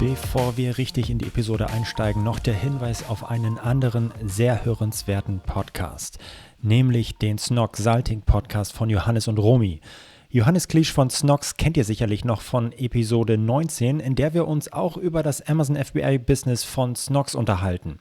Bevor wir richtig in die Episode einsteigen, noch der Hinweis auf einen anderen sehr hörenswerten Podcast, nämlich den Snog Salting Podcast von Johannes und Romy. Johannes Klisch von Snox kennt ihr sicherlich noch von Episode 19, in der wir uns auch über das Amazon FBA Business von Snox unterhalten.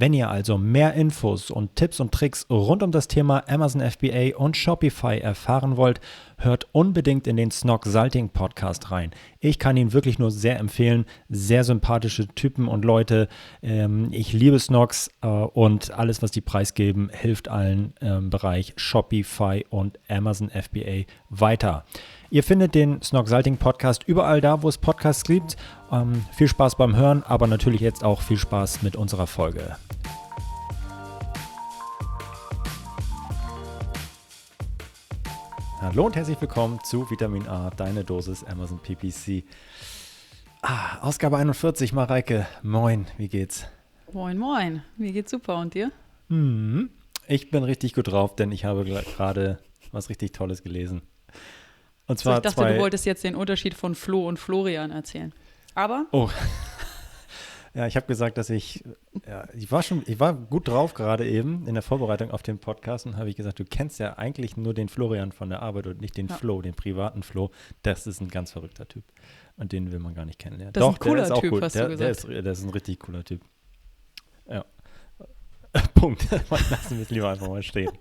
Wenn ihr also mehr Infos und Tipps und Tricks rund um das Thema Amazon FBA und Shopify erfahren wollt, hört unbedingt in den Snog Salting Podcast rein. Ich kann ihn wirklich nur sehr empfehlen. Sehr sympathische Typen und Leute. Ähm, ich liebe Snogs äh, und alles, was die preisgeben, hilft allen im Bereich Shopify und Amazon FBA weiter. Ihr findet den Snog Salting Podcast überall da, wo es Podcasts gibt. Ähm, viel Spaß beim Hören, aber natürlich jetzt auch viel Spaß mit unserer Folge. Hallo und herzlich willkommen zu Vitamin A, deine Dosis Amazon PPC. Ah, Ausgabe 41, Mareike. Moin, wie geht's? Moin, moin. Mir geht's super und dir? Mhm. Ich bin richtig gut drauf, denn ich habe gerade was richtig Tolles gelesen. Und zwar so, ich dachte, zwei... du wolltest jetzt den Unterschied von Flo und Florian erzählen. Aber. Oh. Ja, ich habe gesagt, dass ich, ja, ich war schon, ich war gut drauf gerade eben in der Vorbereitung auf den Podcast und habe ich gesagt, du kennst ja eigentlich nur den Florian von der Arbeit und nicht den ja. Flo, den privaten Flo. Das ist ein ganz verrückter Typ und den will man gar nicht kennenlernen. Das Doch, ist ein cooler der ist auch typ, cool. Hast der, du gesagt. Der ist, der ist ein richtig cooler Typ. Ja. Punkt. Lassen wir es lieber einfach mal stehen.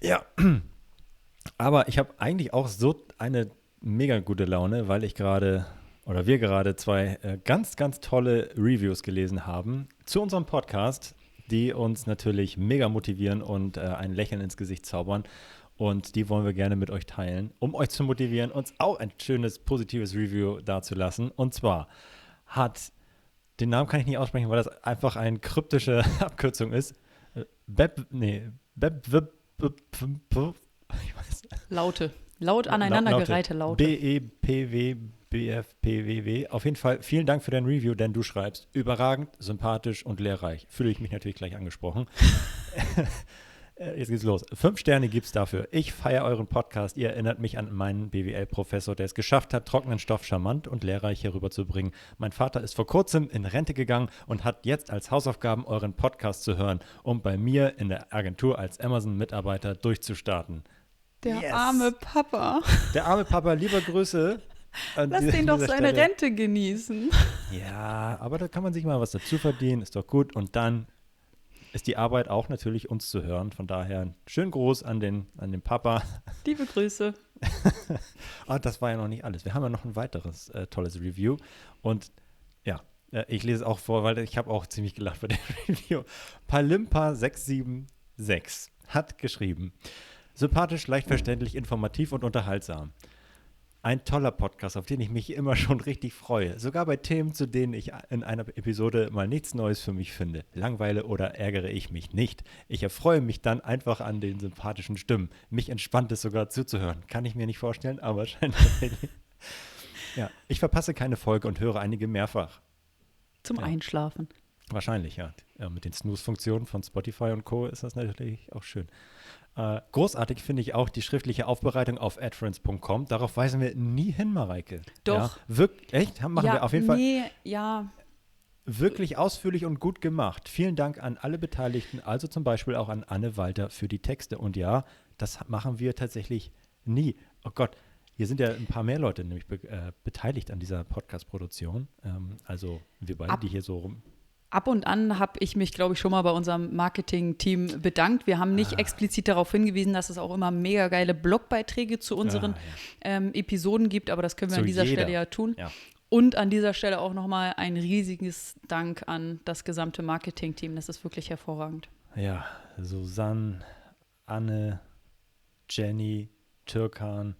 ja. Aber ich habe eigentlich auch so eine mega gute Laune, weil ich gerade oder wir gerade zwei äh, ganz, ganz tolle Reviews gelesen haben zu unserem Podcast, die uns natürlich mega motivieren und äh, ein Lächeln ins Gesicht zaubern. Und die wollen wir gerne mit euch teilen, um euch zu motivieren, uns auch ein schönes, positives Review dazulassen. Und zwar hat, den Namen kann ich nicht aussprechen, weil das einfach eine kryptische Abkürzung ist. Äh, Beb, nee, Beb, Beb, Beb. Laute. Laut aneinandergereihte Laute. B-E-P-W BFPWW. Auf jeden Fall vielen Dank für dein Review, denn du schreibst überragend, sympathisch und lehrreich. Fühle ich mich natürlich gleich angesprochen. Äh, jetzt geht's los. Fünf Sterne gibt's dafür. Ich feiere euren Podcast. Ihr erinnert mich an meinen BWL-Professor, der es geschafft hat, trockenen Stoff charmant und lehrreich herüberzubringen. Mein Vater ist vor kurzem in Rente gegangen und hat jetzt als Hausaufgaben euren Podcast zu hören, um bei mir in der Agentur als Amazon-Mitarbeiter durchzustarten. Der yes. arme Papa. Der arme Papa, lieber Grüße. Lass den doch seine Stelle. Rente genießen. Ja, aber da kann man sich mal was dazu verdienen, ist doch gut. Und dann ist die Arbeit auch natürlich uns zu hören. Von daher schönen Gruß an den, an den Papa. Liebe Grüße. oh, das war ja noch nicht alles. Wir haben ja noch ein weiteres äh, tolles Review. Und ja, äh, ich lese auch vor, weil ich habe auch ziemlich gelacht bei dem Review. Palimpa676 hat geschrieben, sympathisch, leicht verständlich, informativ und unterhaltsam. Ein toller Podcast, auf den ich mich immer schon richtig freue. Sogar bei Themen, zu denen ich in einer Episode mal nichts Neues für mich finde. Langweile oder ärgere ich mich nicht. Ich erfreue mich dann einfach an den sympathischen Stimmen. Mich entspannt es sogar zuzuhören. Kann ich mir nicht vorstellen, aber scheint tatsächlich. ja, ich verpasse keine Folge und höre einige mehrfach. Zum ja. Einschlafen. Wahrscheinlich, ja. ja mit den Snooze-Funktionen von Spotify und Co. ist das natürlich auch schön. Äh, großartig finde ich auch die schriftliche Aufbereitung auf adference.com. Darauf weisen wir nie hin, Mareike. Doch. Ja, wirk echt? Machen ja, wir auf jeden Fall. Nee, ja. Wirklich ausführlich und gut gemacht. Vielen Dank an alle Beteiligten, also zum Beispiel auch an Anne Walter für die Texte. Und ja, das machen wir tatsächlich nie. Oh Gott, hier sind ja ein paar mehr Leute nämlich be äh, beteiligt an dieser Podcast-Produktion. Ähm, also wir beide, Ab die hier so rum ab und an habe ich mich, glaube ich, schon mal bei unserem Marketing-Team bedankt. Wir haben nicht ah. explizit darauf hingewiesen, dass es auch immer mega geile Blogbeiträge zu unseren ah, ja. ähm, Episoden gibt, aber das können wir zu an dieser jeder. Stelle ja tun. Ja. Und an dieser Stelle auch nochmal ein riesiges Dank an das gesamte Marketing-Team. Das ist wirklich hervorragend. Ja, Susanne, Anne, Jenny, Türkan,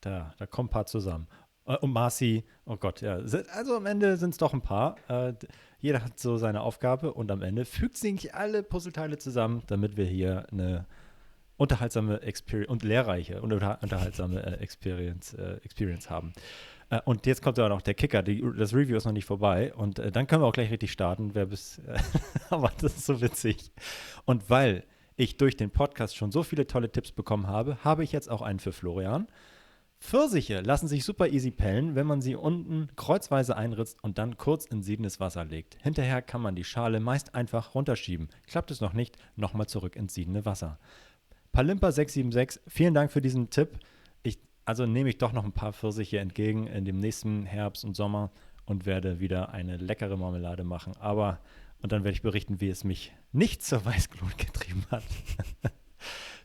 da, da kommen ein paar zusammen. Äh, und Marcy, oh Gott, ja. Also am Ende sind es doch ein paar. Äh, jeder hat so seine Aufgabe und am Ende fügt sich alle Puzzleteile zusammen, damit wir hier eine unterhaltsame Experience und lehrreiche und unterhaltsame äh, Experience, Experience haben. Und jetzt kommt ja noch der Kicker, die, das Review ist noch nicht vorbei und dann können wir auch gleich richtig starten, wer bis, aber das ist so witzig. Und weil ich durch den Podcast schon so viele tolle Tipps bekommen habe, habe ich jetzt auch einen für Florian. Pfirsiche lassen sich super easy pellen, wenn man sie unten kreuzweise einritzt und dann kurz in siedendes Wasser legt. Hinterher kann man die Schale meist einfach runterschieben. Klappt es noch nicht, nochmal zurück ins siedende Wasser. Palimpa 676, vielen Dank für diesen Tipp. Ich, also nehme ich doch noch ein paar Pfirsiche entgegen in dem nächsten Herbst und Sommer und werde wieder eine leckere Marmelade machen. Aber, und dann werde ich berichten, wie es mich nicht zur Weißglut getrieben hat.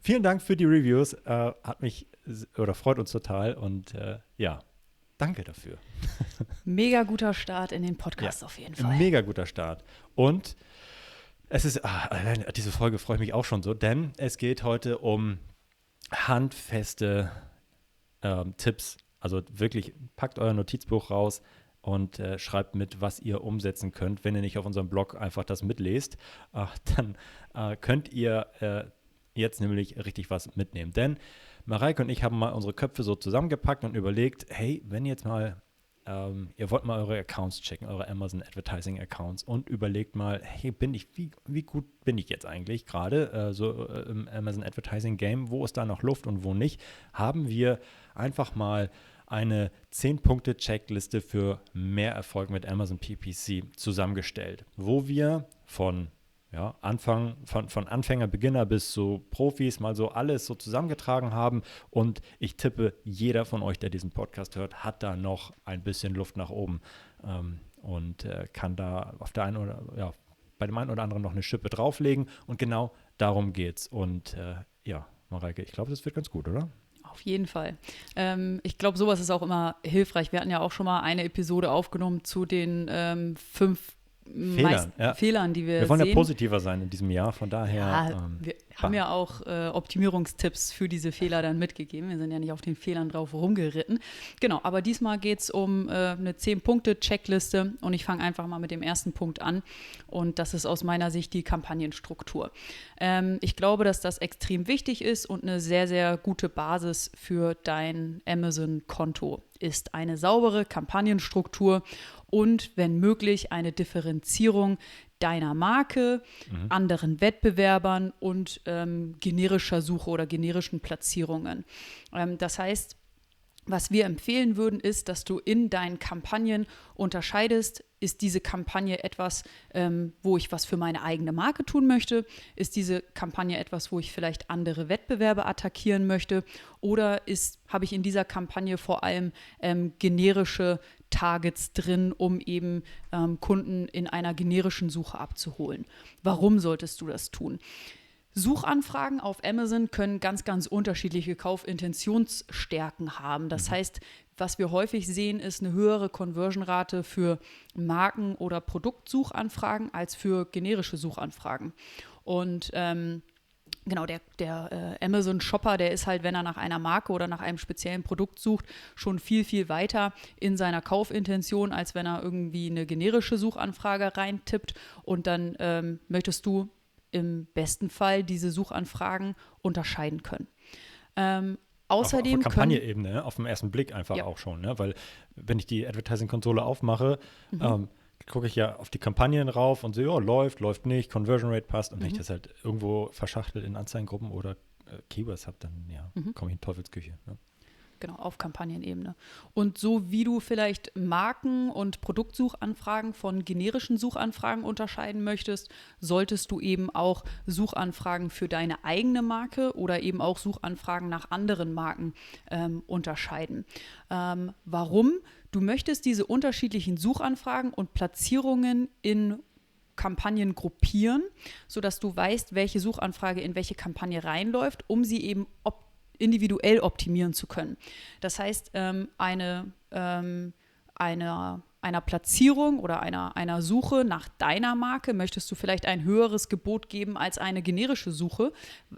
Vielen Dank für die Reviews. Äh, hat mich oder freut uns total und äh, ja, danke dafür. Mega guter Start in den Podcast ja, auf jeden Fall. Mega guter Start. Und es ist, ah, diese Folge freue ich mich auch schon so, denn es geht heute um handfeste ähm, Tipps. Also wirklich, packt euer Notizbuch raus und äh, schreibt mit, was ihr umsetzen könnt. Wenn ihr nicht auf unserem Blog einfach das mitlest, äh, dann äh, könnt ihr äh, jetzt nämlich richtig was mitnehmen. Denn Mareike und ich haben mal unsere Köpfe so zusammengepackt und überlegt, hey, wenn jetzt mal ähm, ihr wollt mal eure Accounts checken, eure Amazon Advertising Accounts und überlegt mal, hey, bin ich, wie, wie gut bin ich jetzt eigentlich gerade äh, so äh, im Amazon Advertising Game, wo ist da noch Luft und wo nicht, haben wir einfach mal eine 10-Punkte-Checkliste für mehr Erfolg mit Amazon PPC zusammengestellt, wo wir von ja, Anfang, von, von Anfänger, Beginner bis zu Profis mal so alles so zusammengetragen haben. Und ich tippe, jeder von euch, der diesen Podcast hört, hat da noch ein bisschen Luft nach oben ähm, und äh, kann da auf der einen oder ja, bei dem einen oder anderen noch eine Schippe drauflegen. Und genau darum geht's. Und äh, ja, Mareike, ich glaube, das wird ganz gut, oder? Auf jeden Fall. Ähm, ich glaube, sowas ist auch immer hilfreich. Wir hatten ja auch schon mal eine Episode aufgenommen zu den ähm, fünf Fehlern, ja. Fehlern, die wir Wir wollen sehen. ja positiver sein in diesem Jahr, von daher. Ja, ähm, wir haben ja auch äh, Optimierungstipps für diese Fehler dann mitgegeben. Wir sind ja nicht auf den Fehlern drauf rumgeritten. Genau, aber diesmal geht es um äh, eine 10-Punkte-Checkliste und ich fange einfach mal mit dem ersten Punkt an und das ist aus meiner Sicht die Kampagnenstruktur. Ähm, ich glaube, dass das extrem wichtig ist und eine sehr, sehr gute Basis für dein Amazon-Konto ist eine saubere Kampagnenstruktur und wenn möglich eine Differenzierung deiner Marke, mhm. anderen Wettbewerbern und ähm, generischer Suche oder generischen Platzierungen. Ähm, das heißt, was wir empfehlen würden, ist, dass du in deinen Kampagnen unterscheidest, ist diese Kampagne etwas, ähm, wo ich was für meine eigene Marke tun möchte? Ist diese Kampagne etwas, wo ich vielleicht andere Wettbewerbe attackieren möchte? Oder habe ich in dieser Kampagne vor allem ähm, generische Targets drin, um eben ähm, Kunden in einer generischen Suche abzuholen? Warum solltest du das tun? Suchanfragen auf Amazon können ganz, ganz unterschiedliche Kaufintentionsstärken haben. Das mhm. heißt, was wir häufig sehen, ist eine höhere Conversion-Rate für Marken- oder Produktsuchanfragen als für generische Suchanfragen. Und ähm, Genau, der, der äh, Amazon-Shopper, der ist halt, wenn er nach einer Marke oder nach einem speziellen Produkt sucht, schon viel, viel weiter in seiner Kaufintention, als wenn er irgendwie eine generische Suchanfrage reintippt. Und dann ähm, möchtest du im besten Fall diese Suchanfragen unterscheiden können. Ähm, Außerdem auf, auf Kampagne-Ebene, ne? auf den ersten Blick einfach ja. auch schon, ne? weil wenn ich die Advertising-Konsole aufmache, mhm. ähm, gucke ich ja auf die Kampagnen rauf und sehe, ja, läuft, läuft nicht, Conversion Rate passt. Und mhm. wenn ich mhm. das halt irgendwo verschachtelt in Anzeigengruppen oder äh, Keywords habe, dann ja, mhm. komme ich in Teufelsküche. Ne? Genau, auf Kampagnenebene. Und so wie du vielleicht Marken- und Produktsuchanfragen von generischen Suchanfragen unterscheiden möchtest, solltest du eben auch Suchanfragen für deine eigene Marke oder eben auch Suchanfragen nach anderen Marken ähm, unterscheiden. Ähm, warum? Du möchtest diese unterschiedlichen Suchanfragen und Platzierungen in Kampagnen gruppieren, sodass du weißt, welche Suchanfrage in welche Kampagne reinläuft, um sie eben optimal individuell optimieren zu können. Das heißt, ähm, eine, ähm, eine, einer Platzierung oder einer, einer Suche nach deiner Marke möchtest du vielleicht ein höheres Gebot geben als eine generische Suche,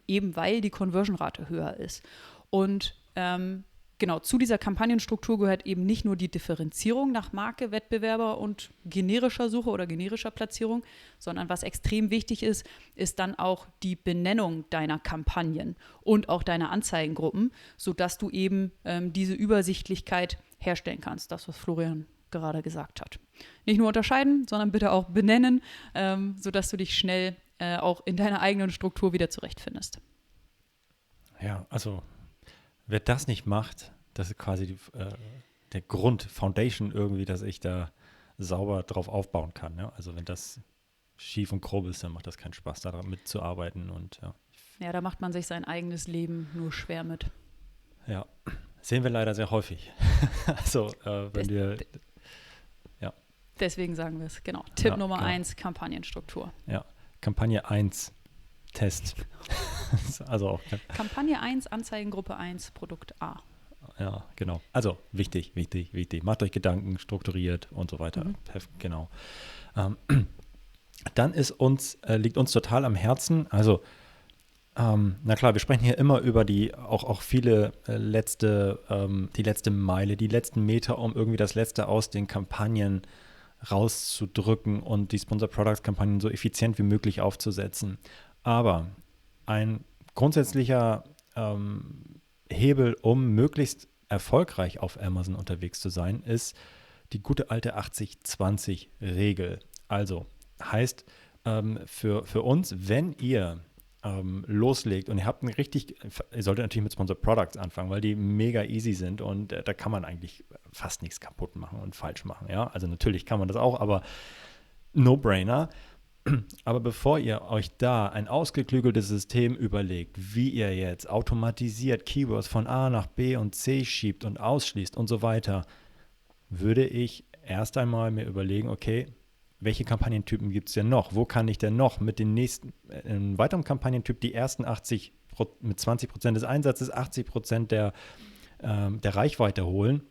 eben weil die Conversion-Rate höher ist. Und ähm, genau, zu dieser Kampagnenstruktur gehört eben nicht nur die Differenzierung nach Marke, Wettbewerber und generischer Suche oder generischer Platzierung, sondern was extrem wichtig ist, ist dann auch die Benennung deiner Kampagnen und auch deiner Anzeigengruppen, sodass du eben ähm, diese Übersichtlichkeit herstellen kannst. Das, was Florian gerade gesagt hat. Nicht nur unterscheiden, sondern bitte auch benennen, ähm, sodass du dich schnell äh, auch in deiner eigenen Struktur wieder zurechtfindest. Ja, also wer das nicht macht, das ist quasi die, äh, der Grund, Foundation irgendwie, dass ich da sauber drauf aufbauen kann. Ja? Also wenn das schief und grob ist, dann macht das keinen Spaß, daran mitzuarbeiten und ja. Ja, da macht man sich sein eigenes Leben nur schwer mit. Ja, sehen wir leider sehr häufig. also äh, wenn wir ja. Deswegen sagen wir es, genau. Tipp ja, Nummer genau. eins, Kampagnenstruktur. Ja, Kampagne 1, Test. also auch. Kampagne 1, Anzeigengruppe 1, Produkt A. Ja, genau. Also wichtig, wichtig, wichtig. Macht euch Gedanken, strukturiert und so weiter. Mhm. Genau. Ähm, dann ist uns, äh, liegt uns total am Herzen, also ähm, na klar, wir sprechen hier immer über die auch, auch viele äh, letzte, ähm, die letzte Meile, die letzten Meter, um irgendwie das Letzte aus den Kampagnen rauszudrücken und die Sponsor Products Kampagnen so effizient wie möglich aufzusetzen. Aber ein grundsätzlicher ähm, Hebel, um möglichst erfolgreich auf Amazon unterwegs zu sein, ist die gute alte 80-20-Regel. Also heißt ähm, für, für uns, wenn ihr ähm, loslegt und ihr habt einen richtig, ihr solltet natürlich mit Sponsor Products anfangen, weil die mega easy sind und äh, da kann man eigentlich fast nichts kaputt machen und falsch machen. Ja, also natürlich kann man das auch, aber No-Brainer. Aber bevor ihr euch da ein ausgeklügeltes System überlegt, wie ihr jetzt automatisiert Keywords von A nach B und C schiebt und ausschließt und so weiter, würde ich erst einmal mir überlegen, okay, welche Kampagnentypen gibt es denn noch? Wo kann ich denn noch mit den nächsten, äh, einem weiteren Kampagnentyp die ersten 80 mit 20 Prozent des Einsatzes, 80 Prozent der, ähm, der Reichweite holen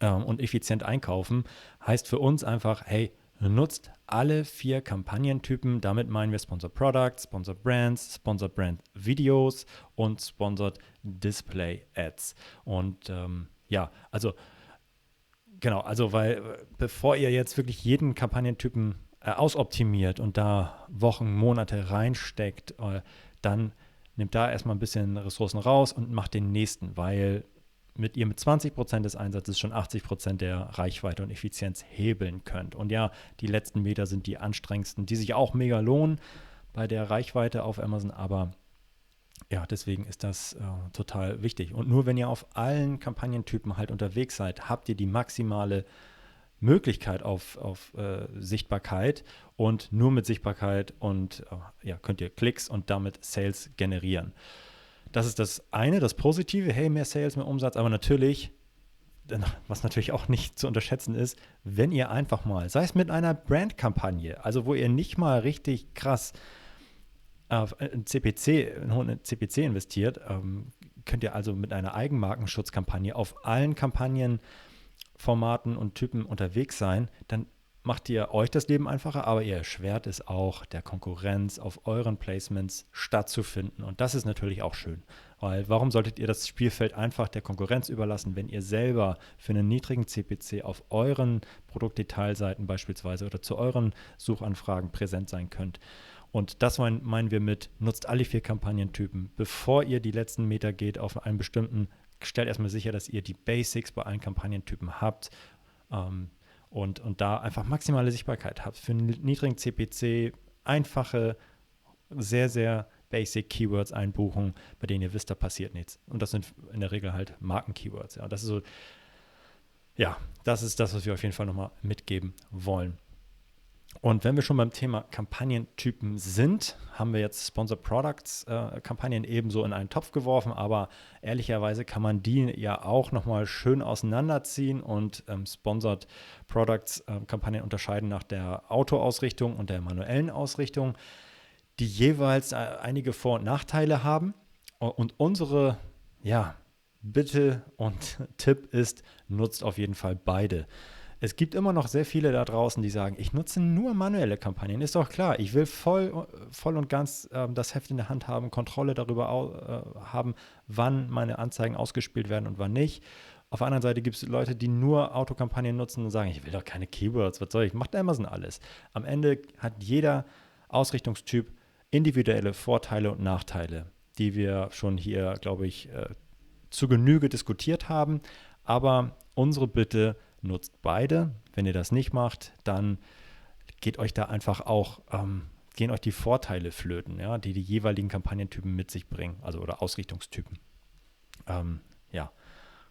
ähm, und effizient einkaufen? Heißt für uns einfach, hey, nutzt alle vier Kampagnentypen. Damit meinen wir Sponsored Products, Sponsored Brands, Sponsored Brand Videos und Sponsored Display Ads. Und ähm, ja, also genau, also weil bevor ihr jetzt wirklich jeden Kampagnentypen äh, ausoptimiert und da Wochen, Monate reinsteckt, äh, dann nimmt da erstmal ein bisschen Ressourcen raus und macht den nächsten, weil mit ihr mit 20 Prozent des Einsatzes schon 80 Prozent der Reichweite und Effizienz hebeln könnt. Und ja, die letzten Meter sind die anstrengendsten, die sich auch mega lohnen bei der Reichweite auf Amazon, aber ja, deswegen ist das äh, total wichtig. Und nur wenn ihr auf allen Kampagnentypen halt unterwegs seid, habt ihr die maximale Möglichkeit auf, auf äh, Sichtbarkeit und nur mit Sichtbarkeit und äh, ja, könnt ihr Klicks und damit Sales generieren. Das ist das eine, das Positive, hey, mehr Sales, mehr Umsatz, aber natürlich, was natürlich auch nicht zu unterschätzen ist, wenn ihr einfach mal, sei es mit einer Brandkampagne, also wo ihr nicht mal richtig krass auf ein CPC, in CPC investiert, ähm, könnt ihr also mit einer Eigenmarkenschutzkampagne auf allen Kampagnenformaten und Typen unterwegs sein, dann macht ihr euch das Leben einfacher, aber ihr erschwert es auch der Konkurrenz auf euren Placements stattzufinden. Und das ist natürlich auch schön, weil warum solltet ihr das Spielfeld einfach der Konkurrenz überlassen, wenn ihr selber für einen niedrigen CPC auf euren Produktdetailseiten beispielsweise oder zu euren Suchanfragen präsent sein könnt? Und das meinen wir mit, nutzt alle vier Kampagnentypen. Bevor ihr die letzten Meter geht auf einen bestimmten, stellt erstmal sicher, dass ihr die Basics bei allen Kampagnentypen habt. Ähm, und, und da einfach maximale Sichtbarkeit habt. Für einen niedrigen CPC einfache, sehr, sehr basic Keywords einbuchen, bei denen ihr wisst, da passiert nichts. Und das sind in der Regel halt Marken-Keywords. Ja, das ist so, ja, das ist das, was wir auf jeden Fall nochmal mitgeben wollen. Und wenn wir schon beim Thema Kampagnentypen sind, haben wir jetzt Sponsor Products äh, Kampagnen ebenso in einen Topf geworfen, aber ehrlicherweise kann man die ja auch nochmal schön auseinanderziehen und ähm, Sponsored Products äh, Kampagnen unterscheiden nach der Autoausrichtung und der manuellen Ausrichtung, die jeweils äh, einige Vor- und Nachteile haben. Und unsere, ja, Bitte und Tipp ist, nutzt auf jeden Fall beide. Es gibt immer noch sehr viele da draußen, die sagen, ich nutze nur manuelle Kampagnen. Ist doch klar, ich will voll, voll und ganz äh, das Heft in der Hand haben, Kontrolle darüber äh, haben, wann meine Anzeigen ausgespielt werden und wann nicht. Auf der anderen Seite gibt es Leute, die nur Autokampagnen nutzen und sagen, ich will doch keine Keywords, was soll ich, macht Amazon alles. Am Ende hat jeder Ausrichtungstyp individuelle Vorteile und Nachteile, die wir schon hier, glaube ich, äh, zu Genüge diskutiert haben. Aber unsere Bitte nutzt beide. Wenn ihr das nicht macht, dann geht euch da einfach auch, ähm, gehen euch die Vorteile flöten, ja, die die jeweiligen Kampagnentypen mit sich bringen, also oder Ausrichtungstypen. Ähm, ja,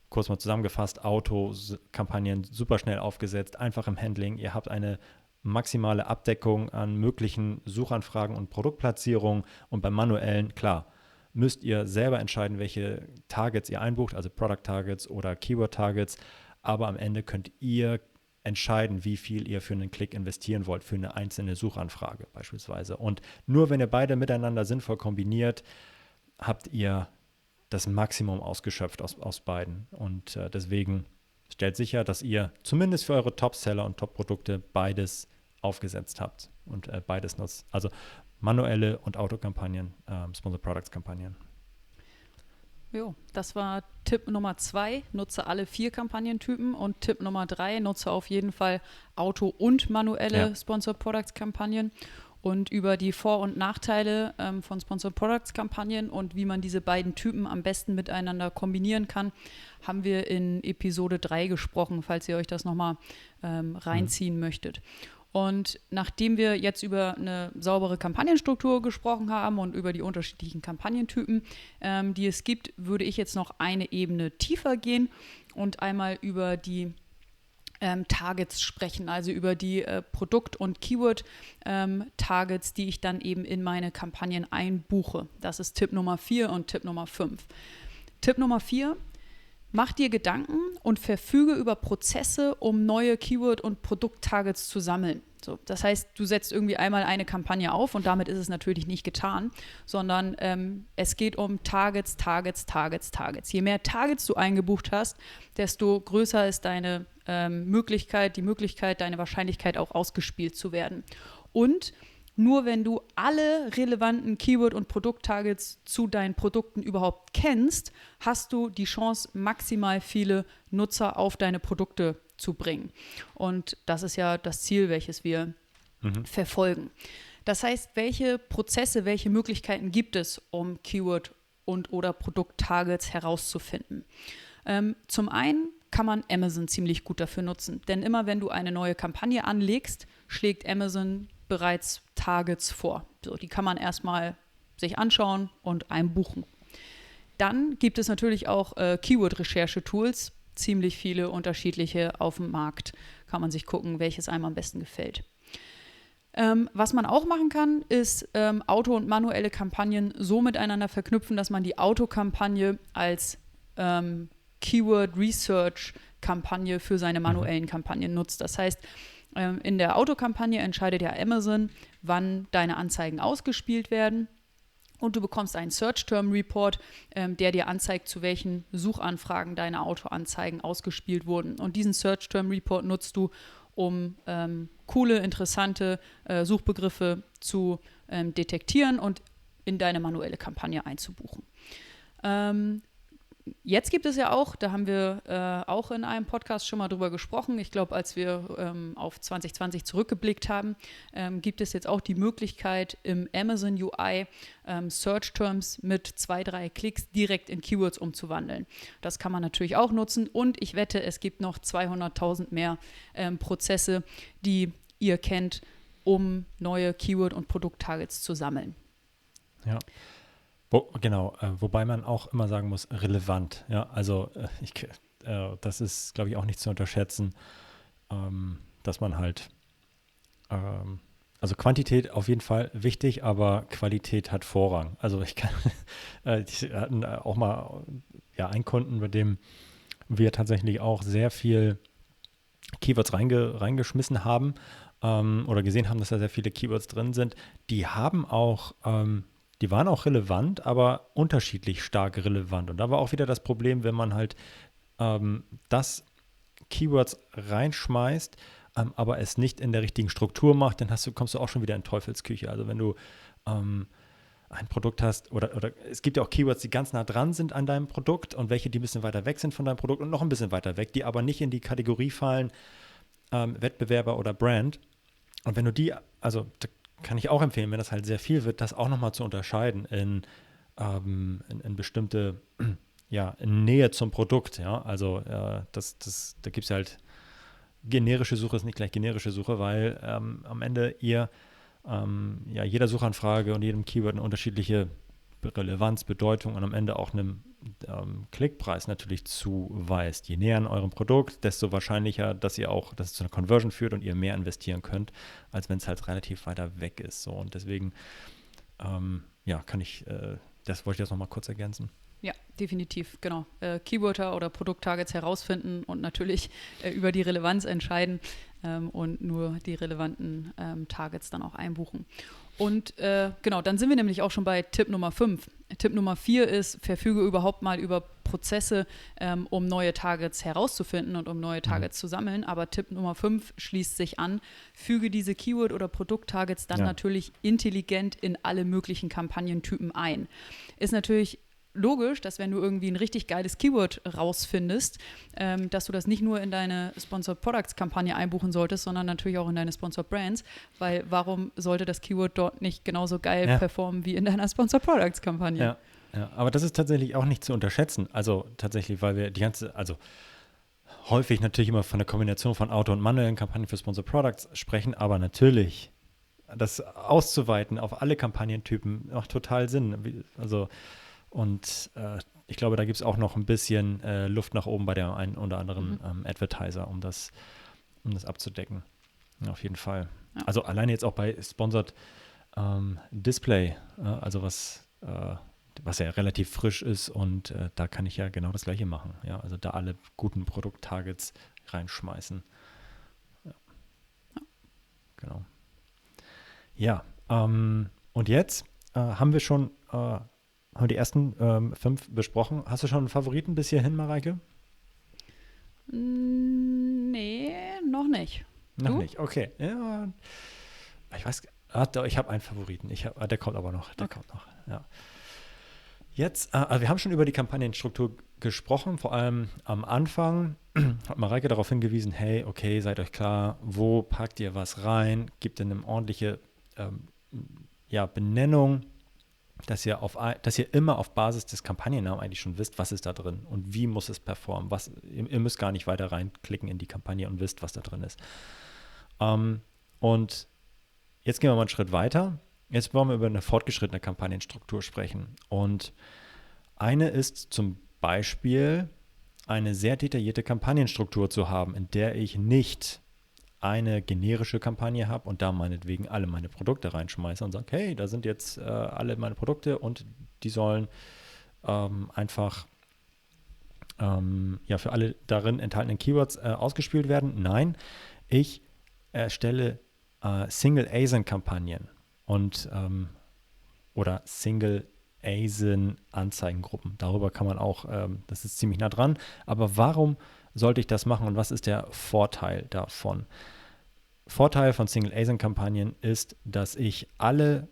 kurz mal zusammengefasst, Auto-Kampagnen super schnell aufgesetzt, einfach im Handling. Ihr habt eine maximale Abdeckung an möglichen Suchanfragen und Produktplatzierungen und beim manuellen, klar, müsst ihr selber entscheiden, welche Targets ihr einbucht, also Product Targets oder Keyword Targets, aber am Ende könnt ihr entscheiden, wie viel ihr für einen Klick investieren wollt, für eine einzelne Suchanfrage beispielsweise. Und nur wenn ihr beide miteinander sinnvoll kombiniert, habt ihr das Maximum ausgeschöpft aus, aus beiden. Und äh, deswegen stellt sicher, dass ihr zumindest für eure Top-Seller und Top-Produkte beides aufgesetzt habt und äh, beides nutzt. Also manuelle und Autokampagnen, ähm, Sponsor Products Kampagnen. Jo, das war Tipp Nummer zwei, nutze alle vier Kampagnentypen und Tipp Nummer drei, nutze auf jeden Fall Auto- und manuelle ja. Sponsor Products Kampagnen und über die Vor- und Nachteile ähm, von Sponsor Products Kampagnen und wie man diese beiden Typen am besten miteinander kombinieren kann, haben wir in Episode 3 gesprochen, falls ihr euch das nochmal ähm, reinziehen mhm. möchtet. Und nachdem wir jetzt über eine saubere Kampagnenstruktur gesprochen haben und über die unterschiedlichen Kampagnentypen, ähm, die es gibt, würde ich jetzt noch eine Ebene tiefer gehen und einmal über die ähm, Targets sprechen, also über die äh, Produkt- und Keyword-Targets, ähm, die ich dann eben in meine Kampagnen einbuche. Das ist Tipp Nummer 4 und Tipp Nummer 5. Tipp Nummer 4 Mach dir Gedanken und verfüge über Prozesse, um neue Keyword- und Produkt-Targets zu sammeln. So, das heißt, du setzt irgendwie einmal eine Kampagne auf und damit ist es natürlich nicht getan, sondern ähm, es geht um Targets, Targets, Targets, Targets. Je mehr Targets du eingebucht hast, desto größer ist deine ähm, Möglichkeit, die Möglichkeit, deine Wahrscheinlichkeit auch ausgespielt zu werden. Und nur wenn du alle relevanten Keyword- und Produkttargets zu deinen Produkten überhaupt kennst, hast du die Chance, maximal viele Nutzer auf deine Produkte zu bringen. Und das ist ja das Ziel, welches wir mhm. verfolgen. Das heißt, welche Prozesse, welche Möglichkeiten gibt es, um Keyword- und oder Produkttargets herauszufinden? Ähm, zum einen kann man Amazon ziemlich gut dafür nutzen. Denn immer wenn du eine neue Kampagne anlegst, schlägt Amazon bereits Targets vor. So, die kann man erstmal sich anschauen und einbuchen. Dann gibt es natürlich auch äh, Keyword-Recherche-Tools, ziemlich viele unterschiedliche auf dem Markt. Kann man sich gucken, welches einem am besten gefällt. Ähm, was man auch machen kann, ist ähm, Auto- und manuelle Kampagnen so miteinander verknüpfen, dass man die Autokampagne als ähm, Keyword Research Kampagne für seine mhm. manuellen Kampagnen nutzt. Das heißt, ähm, in der Autokampagne entscheidet ja Amazon, wann deine Anzeigen ausgespielt werden. Und du bekommst einen Search-Term-Report, ähm, der dir anzeigt, zu welchen Suchanfragen deine Autoanzeigen ausgespielt wurden. Und diesen Search-Term-Report nutzt du, um ähm, coole, interessante äh, Suchbegriffe zu ähm, detektieren und in deine manuelle Kampagne einzubuchen. Ähm, jetzt gibt es ja auch, da haben wir äh, auch in einem Podcast schon mal drüber gesprochen, ich glaube, als wir ähm, auf 2020 zurückgeblickt haben, ähm, gibt es jetzt auch die Möglichkeit im Amazon UI ähm, Search Terms mit zwei, drei Klicks direkt in Keywords umzuwandeln. Das kann man natürlich auch nutzen und ich wette, es gibt noch 200.000 mehr ähm, Prozesse, die ihr kennt, um neue Keyword- und Produkttargets zu sammeln. Ja. Wo, genau, äh, wobei man auch immer sagen muss, relevant. Ja, also äh, ich, äh, das ist, glaube ich, auch nicht zu unterschätzen, ähm, dass man halt, ähm, also Quantität auf jeden Fall wichtig, aber Qualität hat Vorrang. Also ich kann, äh, ich hatten auch mal ja einen Kunden, bei dem wir tatsächlich auch sehr viel Keywords reinge, reingeschmissen haben ähm, oder gesehen haben, dass da sehr viele Keywords drin sind. Die haben auch ähm, die waren auch relevant, aber unterschiedlich stark relevant. Und da war auch wieder das Problem, wenn man halt ähm, das Keywords reinschmeißt, ähm, aber es nicht in der richtigen Struktur macht, dann du, kommst du auch schon wieder in Teufelsküche. Also wenn du ähm, ein Produkt hast, oder, oder es gibt ja auch Keywords, die ganz nah dran sind an deinem Produkt und welche, die ein bisschen weiter weg sind von deinem Produkt und noch ein bisschen weiter weg, die aber nicht in die Kategorie fallen, ähm, Wettbewerber oder Brand. Und wenn du die, also kann ich auch empfehlen, wenn das halt sehr viel wird, das auch nochmal zu unterscheiden in, ähm, in, in, bestimmte, ja, in Nähe zum Produkt, ja. Also äh, das, das, da gibt es halt generische Suche ist nicht gleich generische Suche, weil ähm, am Ende ihr ähm, ja jeder Suchanfrage und jedem Keyword eine unterschiedliche Relevanz, Bedeutung und am Ende auch einem ähm, Klickpreis natürlich zuweist. Je näher an eurem Produkt, desto wahrscheinlicher, dass ihr auch, dass es zu einer Conversion führt und ihr mehr investieren könnt, als wenn es halt relativ weiter weg ist. So und deswegen, ähm, ja, kann ich, äh, das wollte ich jetzt nochmal kurz ergänzen. Ja, definitiv, genau. Äh, Keywörter oder Produkttargets herausfinden und natürlich äh, über die Relevanz entscheiden ähm, und nur die relevanten ähm, Targets dann auch einbuchen. Und äh, genau, dann sind wir nämlich auch schon bei Tipp Nummer 5. Tipp Nummer 4 ist, verfüge überhaupt mal über Prozesse, ähm, um neue Targets herauszufinden und um neue mhm. Targets mhm. zu sammeln. Aber Tipp Nummer 5 schließt sich an, füge diese Keyword- oder Produkttargets dann ja. natürlich intelligent in alle möglichen Kampagnentypen ein. Ist natürlich logisch, dass wenn du irgendwie ein richtig geiles Keyword rausfindest, ähm, dass du das nicht nur in deine Sponsored Products Kampagne einbuchen solltest, sondern natürlich auch in deine Sponsored Brands, weil warum sollte das Keyword dort nicht genauso geil ja. performen wie in deiner Sponsored Products Kampagne? Ja. ja, aber das ist tatsächlich auch nicht zu unterschätzen. Also tatsächlich, weil wir die ganze, also häufig natürlich immer von der Kombination von Auto- und manuellen Kampagnen für Sponsored Products sprechen, aber natürlich das auszuweiten auf alle Kampagnentypen macht total Sinn. Also und äh, ich glaube, da gibt es auch noch ein bisschen äh, Luft nach oben bei der einen oder anderen mhm. ähm, Advertiser, um das, um das abzudecken. Ja, auf jeden Fall. Ja. Also alleine jetzt auch bei Sponsored ähm, Display, äh, also was, äh, was ja relativ frisch ist und äh, da kann ich ja genau das gleiche machen. Ja, also da alle guten Produkttargets reinschmeißen. Ja. Genau. Ja, ähm, und jetzt äh, haben wir schon haben wir die ersten ähm, fünf besprochen. Hast du schon einen Favoriten bis hierhin, Mareike? Mm, nee, noch nicht. Noch du? nicht, okay. Ja, ich weiß, ah, ich habe einen Favoriten. Ich hab, ah, der kommt aber noch. Der okay. kommt noch, ja. Jetzt, also wir haben schon über die Kampagnenstruktur gesprochen, vor allem am Anfang hat Mareike darauf hingewiesen, hey, okay, seid euch klar, wo packt ihr was rein, gibt eine ordentliche ähm, ja, Benennung dass ihr, auf, dass ihr immer auf Basis des Kampagnennamens eigentlich schon wisst, was ist da drin und wie muss es performen. Was, ihr, ihr müsst gar nicht weiter reinklicken in die Kampagne und wisst, was da drin ist. Ähm, und jetzt gehen wir mal einen Schritt weiter. Jetzt wollen wir über eine fortgeschrittene Kampagnenstruktur sprechen. Und eine ist zum Beispiel eine sehr detaillierte Kampagnenstruktur zu haben, in der ich nicht eine generische Kampagne habe und da meinetwegen alle meine Produkte reinschmeiße und sage, hey, da sind jetzt äh, alle meine Produkte und die sollen ähm, einfach ähm, ja, für alle darin enthaltenen Keywords äh, ausgespielt werden. Nein, ich erstelle äh, Single ASIN-Kampagnen und ähm, oder Single ASIN-Anzeigengruppen. Darüber kann man auch, ähm, das ist ziemlich nah dran. Aber warum sollte ich das machen und was ist der Vorteil davon? Vorteil von Single ASIN-Kampagnen ist, dass ich alle,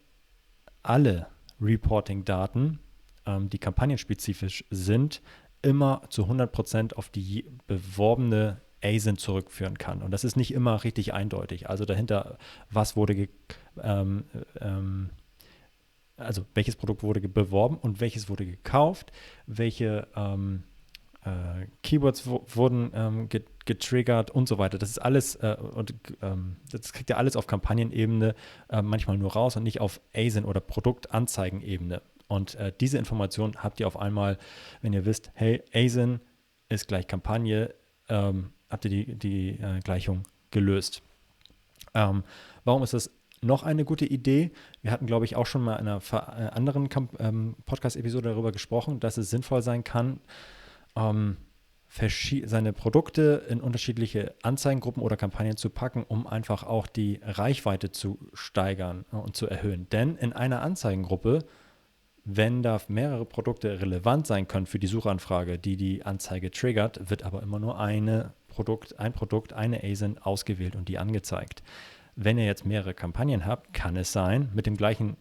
alle Reporting-Daten, ähm, die kampagnenspezifisch sind, immer zu 100% auf die beworbene ASIN zurückführen kann. Und das ist nicht immer richtig eindeutig. Also dahinter, was wurde, ähm, ähm, also welches Produkt wurde beworben und welches wurde gekauft, welche ähm, äh, Keywords wurden ähm, getriggert und so weiter. Das ist alles, äh, und ähm, das kriegt ihr alles auf Kampagnenebene äh, manchmal nur raus und nicht auf ASIN oder Produktanzeigenebene. Und äh, diese Information habt ihr auf einmal, wenn ihr wisst, hey, ASIN ist gleich Kampagne, ähm, habt ihr die, die äh, Gleichung gelöst. Ähm, warum ist das noch eine gute Idee? Wir hatten, glaube ich, auch schon mal in einer äh, anderen ähm, Podcast-Episode darüber gesprochen, dass es sinnvoll sein kann, ähm, seine Produkte in unterschiedliche Anzeigengruppen oder Kampagnen zu packen, um einfach auch die Reichweite zu steigern äh, und zu erhöhen. Denn in einer Anzeigengruppe, wenn da mehrere Produkte relevant sein können für die Suchanfrage, die die Anzeige triggert, wird aber immer nur eine Produkt, ein Produkt, eine ASIN ausgewählt und die angezeigt. Wenn ihr jetzt mehrere Kampagnen habt, kann es sein, mit dem gleichen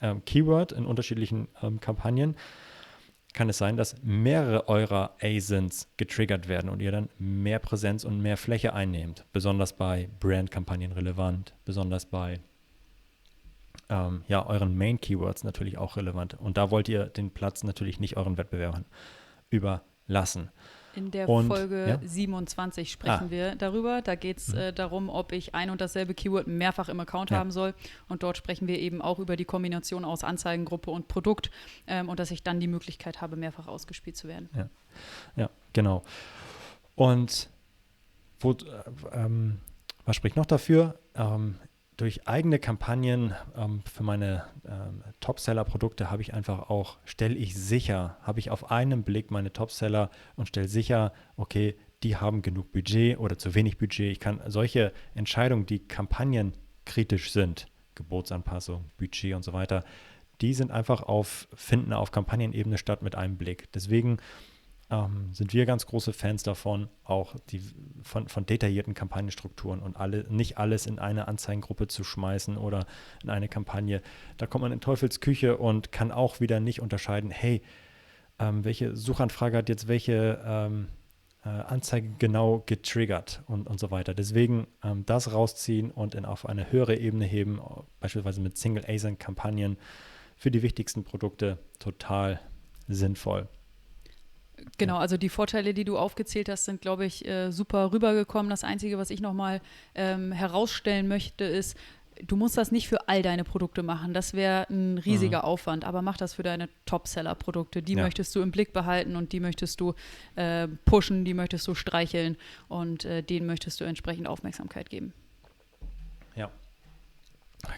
ähm, Keyword in unterschiedlichen ähm, Kampagnen, kann es sein, dass mehrere eurer ASINs getriggert werden und ihr dann mehr Präsenz und mehr Fläche einnehmt. Besonders bei Brand-Kampagnen relevant, besonders bei ähm, ja, euren Main-Keywords natürlich auch relevant. Und da wollt ihr den Platz natürlich nicht euren Wettbewerbern überlassen. In der Und, Folge ja? 27 sprechen Ah. wir darüber. Da geht es Mhm. äh, darum, ob ich ein und dasselbe Keyword mehrfach im Account Ja. haben soll. Und dort sprechen wir eben auch über die Kombination aus Anzeigengruppe und Produkt ähm, und dass ich dann die Möglichkeit habe, mehrfach ausgespielt zu werden. Ja, genau. Und wo, äh, ähm, was spricht noch dafür? Ähm, durch eigene Kampagnen ähm, für meine ähm, Topseller-Produkte habe ich einfach auch, stelle ich sicher, habe ich auf einen Blick meine Topseller und stelle sicher, okay, die haben genug Budget oder zu wenig Budget. Ich kann solche Entscheidungen, die kampagnenkritisch sind, Gebotsanpassung, Budget und so weiter, die sind einfach auf, finden auf Kampagnenebene statt mit einem Blick. Deswegen ähm, sind wir ganz große Fans davon, auch die, von, von detaillierten Kampagnenstrukturen und alle, nicht alles in eine Anzeigengruppe zu schmeißen oder in eine Kampagne. Da kommt man in Teufelsküche und kann auch wieder nicht unterscheiden, hey, ähm, welche Suchanfrage hat jetzt welche ähm, äh, Anzeige genau getriggert und, und so weiter. Deswegen ähm, das rausziehen und in, auf eine höhere Ebene heben, beispielsweise mit Single-ASIN-Kampagnen für die wichtigsten Produkte total sinnvoll. Genau, also die Vorteile, die du aufgezählt hast, sind, glaube ich, äh, super rübergekommen. Das Einzige, was ich nochmal ähm, herausstellen möchte, ist, du musst das nicht für all deine Produkte machen. Das wäre ein riesiger Aufwand, aber mach das für deine Top-Seller-Produkte. Die Ja. möchtest du im Blick behalten und die möchtest du äh, pushen, die möchtest du streicheln und äh, denen möchtest du entsprechend Aufmerksamkeit geben. Ja,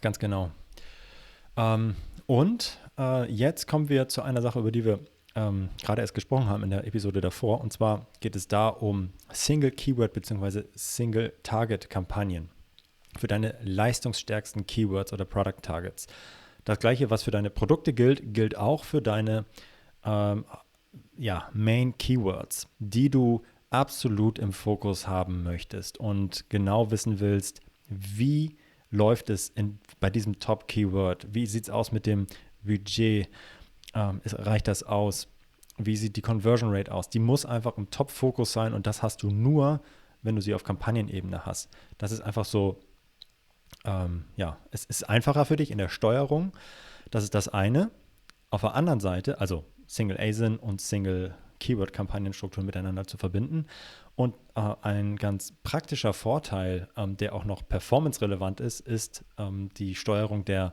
ganz genau. Ähm, und äh, jetzt kommen wir zu einer Sache, über die wir ähm, gerade erst gesprochen haben in der Episode davor. Und zwar geht es da um Single Keyword bzw. Single Target Kampagnen für deine leistungsstärksten Keywords oder Product Targets. Das gleiche, was für deine Produkte gilt, gilt auch für deine ähm, ja, Main Keywords, die du absolut im Fokus haben möchtest und genau wissen willst, wie läuft es in, bei diesem Top-Keyword? Wie sieht es aus mit dem Budget? Ähm, ist, reicht das aus? Wie sieht die Conversion Rate aus? Die muss einfach im Top-Fokus sein und das hast du nur, wenn du sie auf Kampagnenebene hast. Das ist einfach so, ähm, ja, es ist einfacher für dich in der Steuerung. Das ist das eine. Auf der anderen Seite, also Single ASIN und Single Keyword-Kampagnenstrukturen miteinander zu verbinden. Und äh, ein ganz praktischer Vorteil, ähm, der auch noch performance-relevant ist, ist ähm, die Steuerung der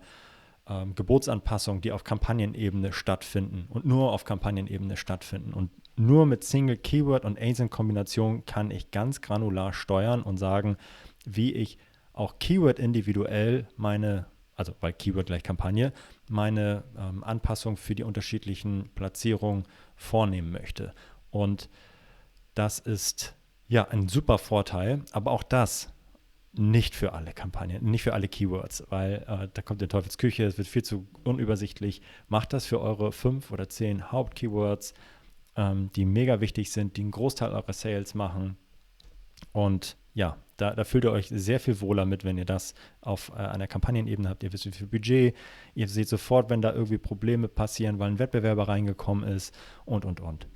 ähm, Gebotsanpassungen, die auf Kampagnenebene stattfinden und nur auf Kampagnenebene stattfinden. Und nur mit Single Keyword und ASIN-Kombination kann ich ganz granular steuern und sagen, wie ich auch Keyword individuell meine, also weil Keyword gleich Kampagne, meine ähm, Anpassung für die unterschiedlichen Platzierungen vornehmen möchte. Und das ist ja ein super Vorteil, aber auch das nicht für alle Kampagnen, nicht für alle Keywords, weil äh, da kommt der Teufelsküche, es wird viel zu unübersichtlich. Macht das für eure fünf oder zehn Hauptkeywords, ähm, die mega wichtig sind, die einen Großteil eurer Sales machen. Und ja, da, da fühlt ihr euch sehr viel wohler mit, wenn ihr das auf äh, einer Kampagnenebene habt. Ihr wisst, wie viel Budget, ihr seht sofort, wenn da irgendwie Probleme passieren, weil ein Wettbewerber reingekommen ist und, und, und.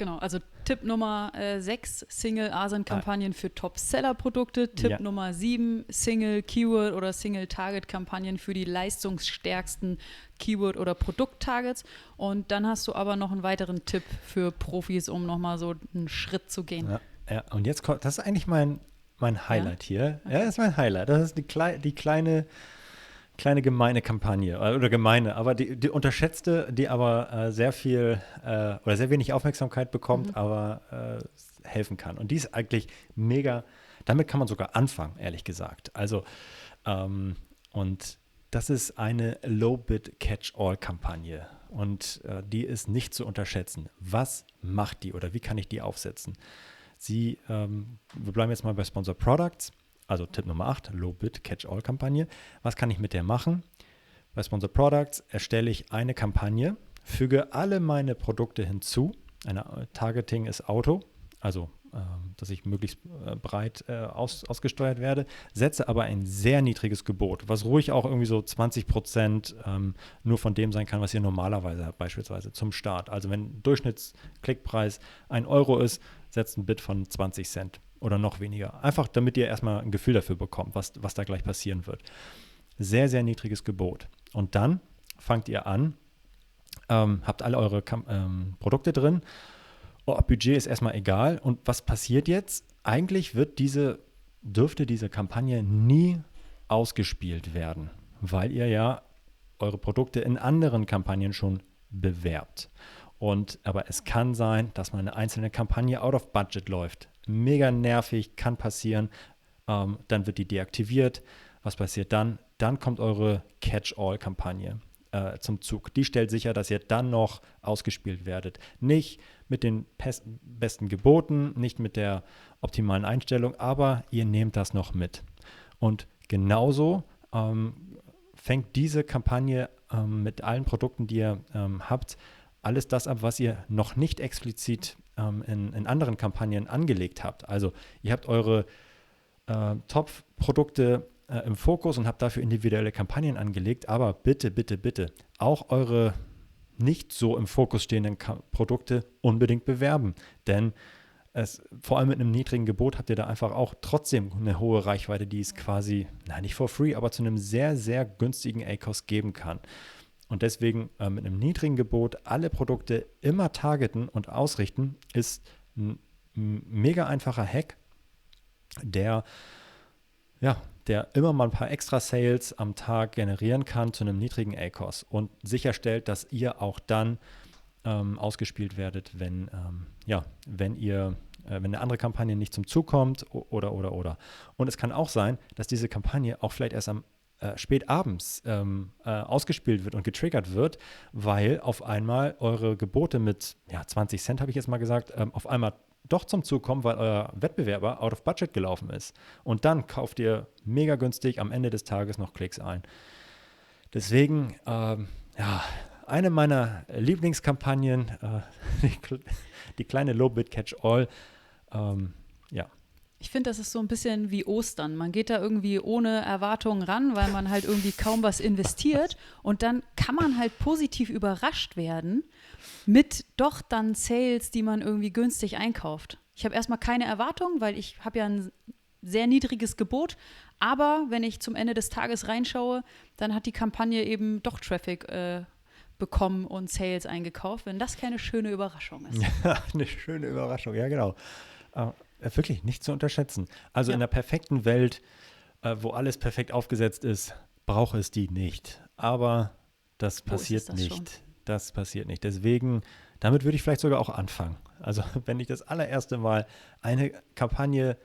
Ja, Genau, also Tipp Nummer 6, Single ASIN-Kampagnen für Top-Seller-Produkte. Tipp Ja. Nummer 7, Single Keyword oder Single Target-Kampagnen für die leistungsstärksten Keyword- oder Produkt-Targets. Und dann hast du aber noch einen weiteren Tipp für Profis, um nochmal so einen Schritt zu gehen. Ja, ja, und jetzt kommt, das ist eigentlich mein, mein Highlight hier. Ja, das ist mein Highlight. Das ist die, klei die kleine, kleine gemeine Kampagne äh, oder gemeine, aber die, die unterschätzte, die aber äh, sehr viel äh, oder sehr wenig Aufmerksamkeit bekommt, aber äh, helfen kann. Und die ist eigentlich mega, damit kann man sogar anfangen, ehrlich gesagt. Also, ähm, und das ist eine Low-Bid-Catch-All-Kampagne und äh, die ist nicht zu unterschätzen. Was macht die oder wie kann ich die aufsetzen? Sie, ähm, wir bleiben jetzt mal bei Sponsor Products, also Tipp Nummer 8, Low-Bid-Catch-All-Kampagne. Was kann ich mit der machen? Bei Sponsor Products erstelle ich eine Kampagne, füge alle meine Produkte hinzu. Eine, äh, Targeting ist Auto, also ähm, dass ich möglichst äh, breit äh, aus, ausgesteuert werde, setze aber ein sehr niedriges Gebot, was ruhig auch irgendwie so 20 Prozent ähm, nur von dem sein kann, was ihr normalerweise habt, beispielsweise zum Start. Also wenn Durchschnittsklickpreis ein Euro ist, setzt ein Bit von 20 Cent oder noch weniger. Einfach damit ihr erstmal ein Gefühl dafür bekommt, was, was da gleich passieren wird. Sehr, sehr niedriges Gebot. Und dann fangt ihr an, ähm, habt alle eure Kam ähm, Produkte drin oh, Budget ist erstmal egal. Und was passiert jetzt? Eigentlich wird diese, dürfte diese Kampagne nie ausgespielt werden, weil ihr ja eure Produkte in anderen Kampagnen schon bewerbt. Und aber es kann sein, dass mal eine einzelne Kampagne out of budget läuft. Mega nervig, kann passieren. Ähm, dann wird die deaktiviert. Was passiert dann? Dann kommt eure Catch-all-Kampagne äh, zum Zug. Die stellt sicher, dass ihr dann noch ausgespielt werdet. Nicht mit den besten Geboten, nicht mit der optimalen Einstellung, aber ihr nehmt das noch mit. Und genauso ähm, fängt diese Kampagne ähm, mit allen Produkten, die ihr ähm, habt, alles das ab, was ihr noch nicht explizit ähm, in, in, anderen Kampagnen angelegt habt. Also ihr habt eure äh, Top-Produkte äh, im Fokus und habt dafür individuelle Kampagnen angelegt, aber bitte, bitte, bitte auch eure nicht so im Fokus stehenden Produkte unbedingt bewerben. Denn es, vor allem mit einem niedrigen Gebot habt ihr da einfach auch trotzdem eine hohe Reichweite, die es quasi, nein, nicht for free, aber zu einem sehr, sehr günstigen ACOS geben kann. Und deswegen äh, mit einem niedrigen Gebot alle Produkte immer targeten und ausrichten, ist ein, mega einfacher Hack, der ja, der immer mal ein paar extra Sales am Tag generieren kann zu einem niedrigen ACOS und sicherstellt, dass ihr auch dann ähm, ausgespielt werdet, wenn, ähm, ja, wenn ihr äh, wenn eine andere Kampagne nicht zum Zug kommt oder, oder, oder. Und es kann auch sein, dass diese Kampagne auch vielleicht erst am äh, spät abends ähm, äh, ausgespielt wird und getriggert wird, weil auf einmal eure Gebote mit ja, 20 Cent, habe ich jetzt mal gesagt, ähm, auf einmal doch zum Zug kommen, weil euer Wettbewerber out of budget gelaufen ist. Und dann kauft ihr mega günstig am Ende des Tages noch Klicks ein. Deswegen, ähm, ja, eine meiner Lieblingskampagnen, äh, die, die, kleine Low-Bit Catch-All, ähm, ich finde, das ist so ein bisschen wie Ostern. Man geht da irgendwie ohne Erwartungen ran, weil man halt irgendwie kaum was investiert. Und dann kann man halt positiv überrascht werden mit doch dann Sales, die man irgendwie günstig einkauft. Ich habe erstmal keine Erwartungen, weil ich habe ja ein sehr niedriges Gebot. Aber wenn ich zum Ende des Tages reinschaue, dann hat die Kampagne eben doch Traffic äh, bekommen und Sales eingekauft, wenn das keine schöne Überraschung ist. Ja, eine schöne Überraschung, ja genau. Äh, wirklich nicht zu unterschätzen. Also ja. in der perfekten Welt, äh, wo alles perfekt aufgesetzt ist, braucht es die nicht. Aber das wo passiert das nicht. Schon? Das passiert nicht. Deswegen, damit würde ich vielleicht sogar auch anfangen. Also wenn ich das allererste Mal eine Kampagne,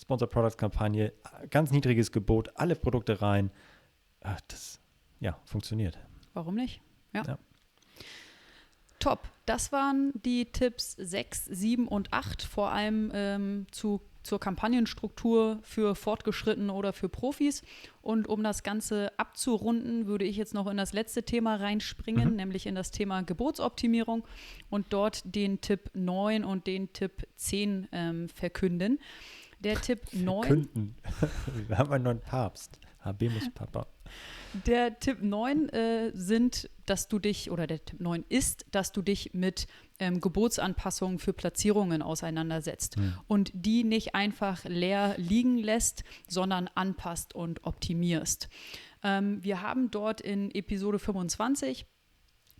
Sponsor Products Kampagne, ganz niedriges Gebot, alle Produkte rein, ach, das ja funktioniert. Warum nicht? ja. ja. Top. Das waren die Tipps 6, 7 und 8, vor allem ähm, zu, zur Kampagnenstruktur für Fortgeschrittene oder für Profis. Und um das Ganze abzurunden, würde ich jetzt noch in das letzte Thema reinspringen, mhm. nämlich in das Thema Geburtsoptimierung und dort den Tipp 9 und den Tipp 10 ähm, verkünden. Der Tipp 9. Verkünden. Wir haben einen neuen Papst. Habemus Papa. Der Tipp 9 äh, sind, dass du dich, oder der Tipp 9 ist, dass du dich mit ähm, Gebotsanpassungen für Platzierungen auseinandersetzt mhm. und die nicht einfach leer liegen lässt, sondern anpasst und optimierst. Ähm, wir haben dort in Episode 25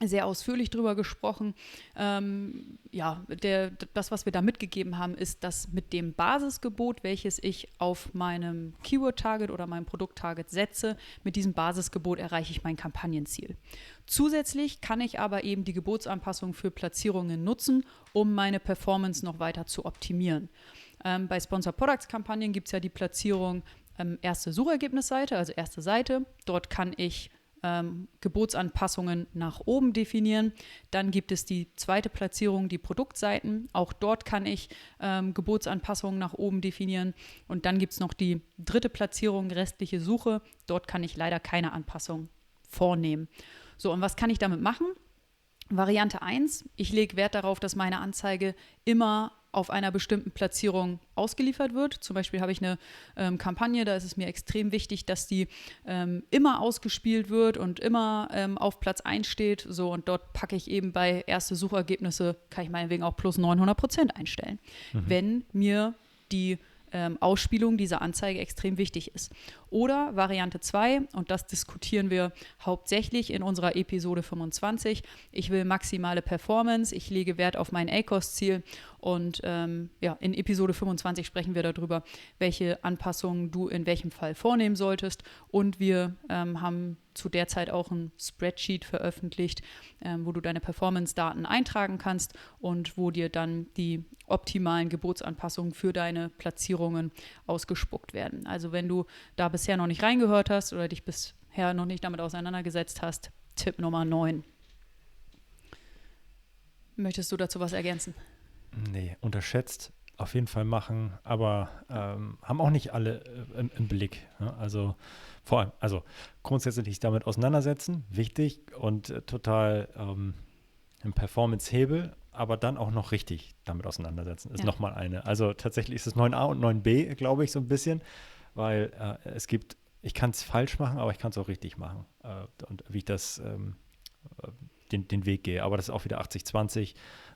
sehr ausführlich drüber gesprochen. Ähm, ja, der, das, was wir da mitgegeben haben, ist, dass mit dem Basisgebot, welches ich auf meinem Keyword-Target oder meinem Produkt-Target setze, mit diesem Basisgebot erreiche ich mein Kampagnenziel. Zusätzlich kann ich aber eben die Gebotsanpassung für Platzierungen nutzen, um meine Performance noch weiter zu optimieren. Ähm, bei Sponsor Products Kampagnen gibt es ja die Platzierung ähm, erste Suchergebnisseite, also erste Seite. Dort kann ich ähm, Gebotsanpassungen nach oben definieren. Dann gibt es die zweite Platzierung, die Produktseiten. Auch dort kann ich ähm, Gebotsanpassungen nach oben definieren. Und dann gibt es noch die dritte Platzierung, restliche Suche. Dort kann ich leider keine Anpassung vornehmen. So, und was kann ich damit machen? Variante 1, ich lege Wert darauf, dass meine Anzeige immer auf einer bestimmten Platzierung ausgeliefert wird. Zum Beispiel habe ich eine ähm, Kampagne, da ist es mir extrem wichtig, dass die ähm, immer ausgespielt wird und immer ähm, auf Platz 1 steht. So, und dort packe ich eben bei erste Suchergebnisse, kann ich meinetwegen auch plus 900 Prozent einstellen. Mhm. Wenn mir die ähm, Ausspielung dieser Anzeige extrem wichtig ist. Oder Variante 2, und das diskutieren wir hauptsächlich in unserer Episode 25, ich will maximale Performance, ich lege Wert auf mein ACOS-Ziel und ähm, ja, in Episode 25 sprechen wir darüber, welche Anpassungen du in welchem Fall vornehmen solltest. Und wir ähm, haben zu der Zeit auch ein Spreadsheet veröffentlicht, ähm, wo du deine Performance-Daten eintragen kannst und wo dir dann die optimalen Gebotsanpassungen für deine Platzierungen ausgespuckt werden. Also wenn du da bisher noch nicht reingehört hast oder dich bisher noch nicht damit auseinandergesetzt hast, Tipp Nummer 9. Möchtest du dazu was ergänzen? Nee, unterschätzt auf jeden Fall machen, aber ähm, haben auch nicht alle äh, im, im, Blick. Ne? Also vor allem, also grundsätzlich damit auseinandersetzen, wichtig und äh, total ähm, ein Performance-Hebel, aber dann auch noch richtig damit auseinandersetzen, ist ja. nochmal eine. Also tatsächlich ist es 9a und 9b, glaube ich, so ein bisschen, weil äh, es gibt, ich kann es falsch machen, aber ich kann es auch richtig machen. Äh, und wie ich das ähm, äh, den, den Weg gehe. Aber das ist auch wieder 80-20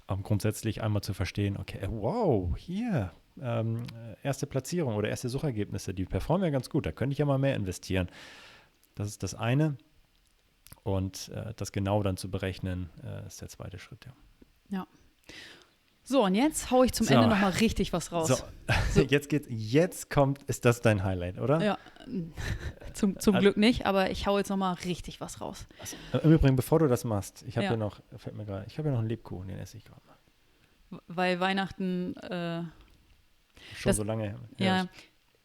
ähm, grundsätzlich einmal zu verstehen, okay, äh, wow, hier, ähm, erste Platzierung oder erste Suchergebnisse, die performen ja ganz gut, da könnte ich ja mal mehr investieren. Das ist das eine. Und äh, das genau dann zu berechnen, äh, ist der zweite Schritt, ja. Ja. So, und jetzt haue ich zum so. Ende nochmal richtig was raus. So. so. Jetzt geht, jetzt kommt, ist das dein Highlight, oder? Ja, zum, zum Glück nicht, aber ich haue jetzt nochmal richtig was raus. Also, Im Übrigen, bevor du das machst, ich habe ja. ja. noch, fällt mir gerade, ich habe ja noch einen Lebkuchen, den esse ich gerade mal. Weil Weihnachten äh, Schon das, so lange. Ja, ja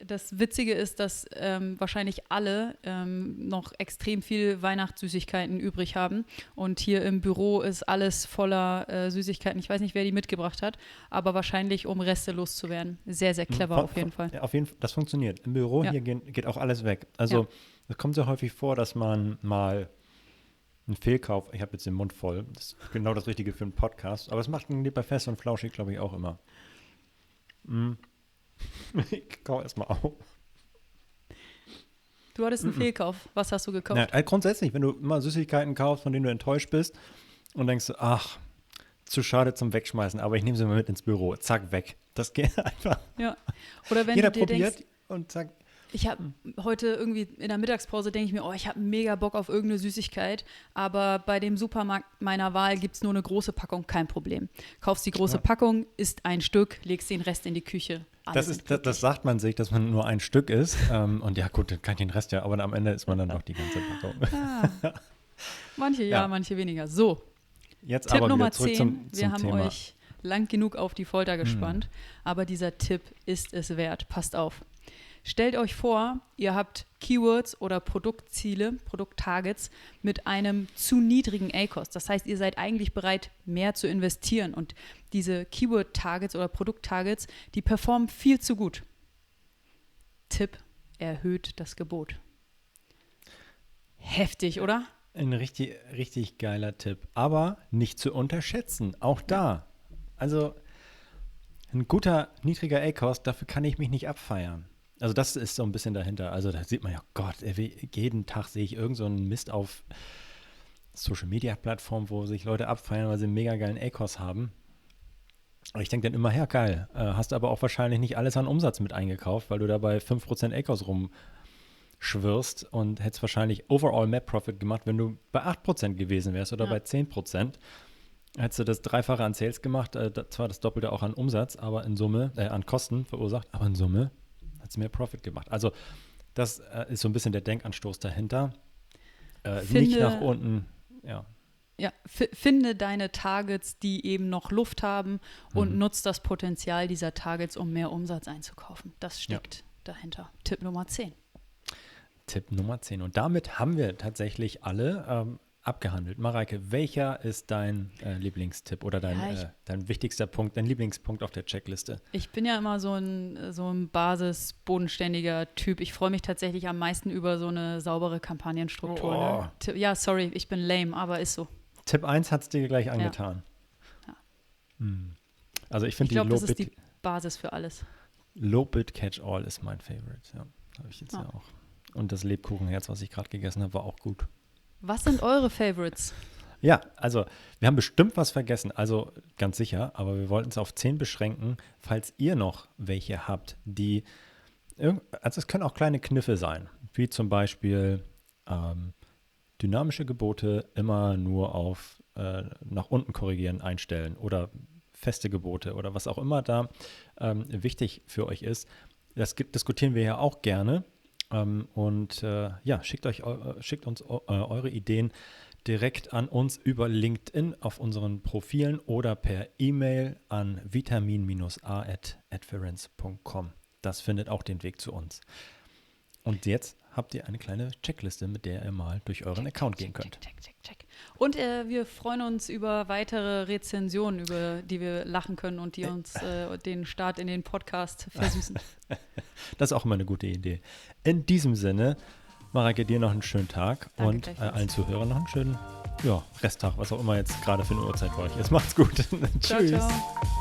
das Witzige ist, dass ähm, wahrscheinlich alle ähm, noch extrem viel Weihnachtssüßigkeiten übrig haben. Und hier im Büro ist alles voller äh, Süßigkeiten. Ich weiß nicht, wer die mitgebracht hat, aber wahrscheinlich, um Reste loszuwerden. Sehr, sehr hm, clever von, auf jeden Fall. Ja, auf jeden Fall, das funktioniert. Im Büro ja. hier gehen, geht auch alles weg. Also es ja. kommt sehr häufig vor, dass man mal einen Fehlkauf, ich habe jetzt den Mund voll, das ist genau das Richtige für einen Podcast, aber es macht ein lieber fest und flauschig, glaube ich, auch immer. Mm. ich kaufe erstmal auf. Du hattest einen mm -mm. Fehlkauf. Was hast du gekauft? Ja, halt grundsätzlich, wenn du immer Süßigkeiten kaufst, von denen du enttäuscht bist und denkst, ach, zu schade zum Wegschmeißen, aber ich nehme sie mal mit ins Büro. Zack, weg. Das geht einfach. Ja. Oder wenn Jeder du dir probiert denkst, und zack, ich habe heute irgendwie in der Mittagspause denke ich mir, oh, ich habe mega Bock auf irgendeine Süßigkeit, aber bei dem Supermarkt meiner Wahl gibt es nur eine große Packung, kein Problem. Kaufst die große ja. Packung, isst ein Stück, legst den Rest in die Küche. Das, ist, das, das, sagt man sich, dass man nur ein Stück isst. ähm, und ja, gut, dann kann ich den Rest ja, aber am Ende isst man dann noch die ganze Packung. Ah. Manche ja, ja, manche weniger. So. Jetzt Tipp aber Nummer 10. Zum, zum Wir haben Thema. euch lang genug auf die Folter gespannt, hm. aber dieser Tipp ist es wert. Passt auf. Stellt euch vor, ihr habt Keywords oder Produktziele, Produkttargets mit einem zu niedrigen A-Cost. Das heißt, ihr seid eigentlich bereit, mehr zu investieren. Und diese Keyword-Targets oder Produkttargets, die performen viel zu gut. Tipp, erhöht das Gebot. Heftig, oder? Ein richtig, richtig geiler Tipp. Aber nicht zu unterschätzen. Auch da. Also ein guter, niedriger A-Cost, dafür kann ich mich nicht abfeiern. Also das ist so ein bisschen dahinter. Also da sieht man ja, Gott, jeden Tag sehe ich irgend so einen Mist auf Social Media Plattformen, wo sich Leute abfeiern, weil sie einen mega geilen ACOS haben. Und ich denke dann immer, ja, geil. Äh, hast aber auch wahrscheinlich nicht alles an Umsatz mit eingekauft, weil du dabei 5% ACOS rumschwirrst und hättest wahrscheinlich Overall Map Profit gemacht, wenn du bei 8% gewesen wärst oder ja. bei 10%. Hättest du das Dreifache an Sales gemacht, äh, zwar das Doppelte auch an Umsatz, aber in Summe, äh, an Kosten verursacht, aber in Summe hat es mehr Profit gemacht. Also das äh, ist so ein bisschen der Denkanstoß dahinter. Äh, finde, nicht nach unten, ja. Ja, finde deine Targets, die eben noch Luft haben und mhm. nutzt das Potenzial dieser Targets, um mehr Umsatz einzukaufen. Das steckt ja. dahinter. Tipp Nummer 10. Tipp Nummer 10. Und damit haben wir tatsächlich alle ähm, abgehandelt. Mareike, welcher ist dein äh, Lieblingstipp oder dein, ja, ich, äh, dein wichtigster Punkt, dein Lieblingspunkt auf der Checkliste? Ich bin ja immer so ein, so ein basisbodenständiger Typ. Ich freue mich tatsächlich am meisten über so eine saubere Kampagnenstruktur. Oh. Ne? Ja, sorry, ich bin lame, aber ist so. Tipp 1 hat es dir gleich angetan. Ja. ja. Hm. Also ich finde die glaub, Low das ist die Basis für alles. Low Bit Catch All ist mein Favorite, ja. Habe ich jetzt ah. ja auch. Und das Lebkuchenherz, was ich gerade gegessen habe, war auch gut. Was sind eure Favorites? Ja, also wir haben bestimmt was vergessen, also ganz sicher, aber wir wollten es auf zehn beschränken, falls ihr noch welche habt, die, also es können auch kleine Kniffe sein, wie zum Beispiel ähm, dynamische Gebote immer nur auf äh, nach unten korrigieren einstellen oder feste Gebote oder was auch immer da ähm, wichtig für euch ist. Das diskutieren wir ja auch gerne. Ähm, und äh, ja, schickt, euch, äh, schickt uns äh, eure Ideen direkt an uns über LinkedIn auf unseren Profilen oder per E-Mail an vitamin-a.adference.com. Das findet auch den Weg zu uns. Und jetzt habt ihr eine kleine Checkliste, mit der ihr mal durch euren check, Account check, gehen könnt. Check, und äh, wir freuen uns über weitere Rezensionen, über die wir lachen können und die uns äh, den Start in den Podcast versüßen. das ist auch immer eine gute Idee. In diesem Sinne, Marike, dir noch einen schönen Tag Danke und äh, allen Zuhörern noch einen schönen ja, Resttag, was auch immer jetzt gerade für eine Uhrzeit bei euch ist. Macht's gut. Tschüss. Ciao, ciao.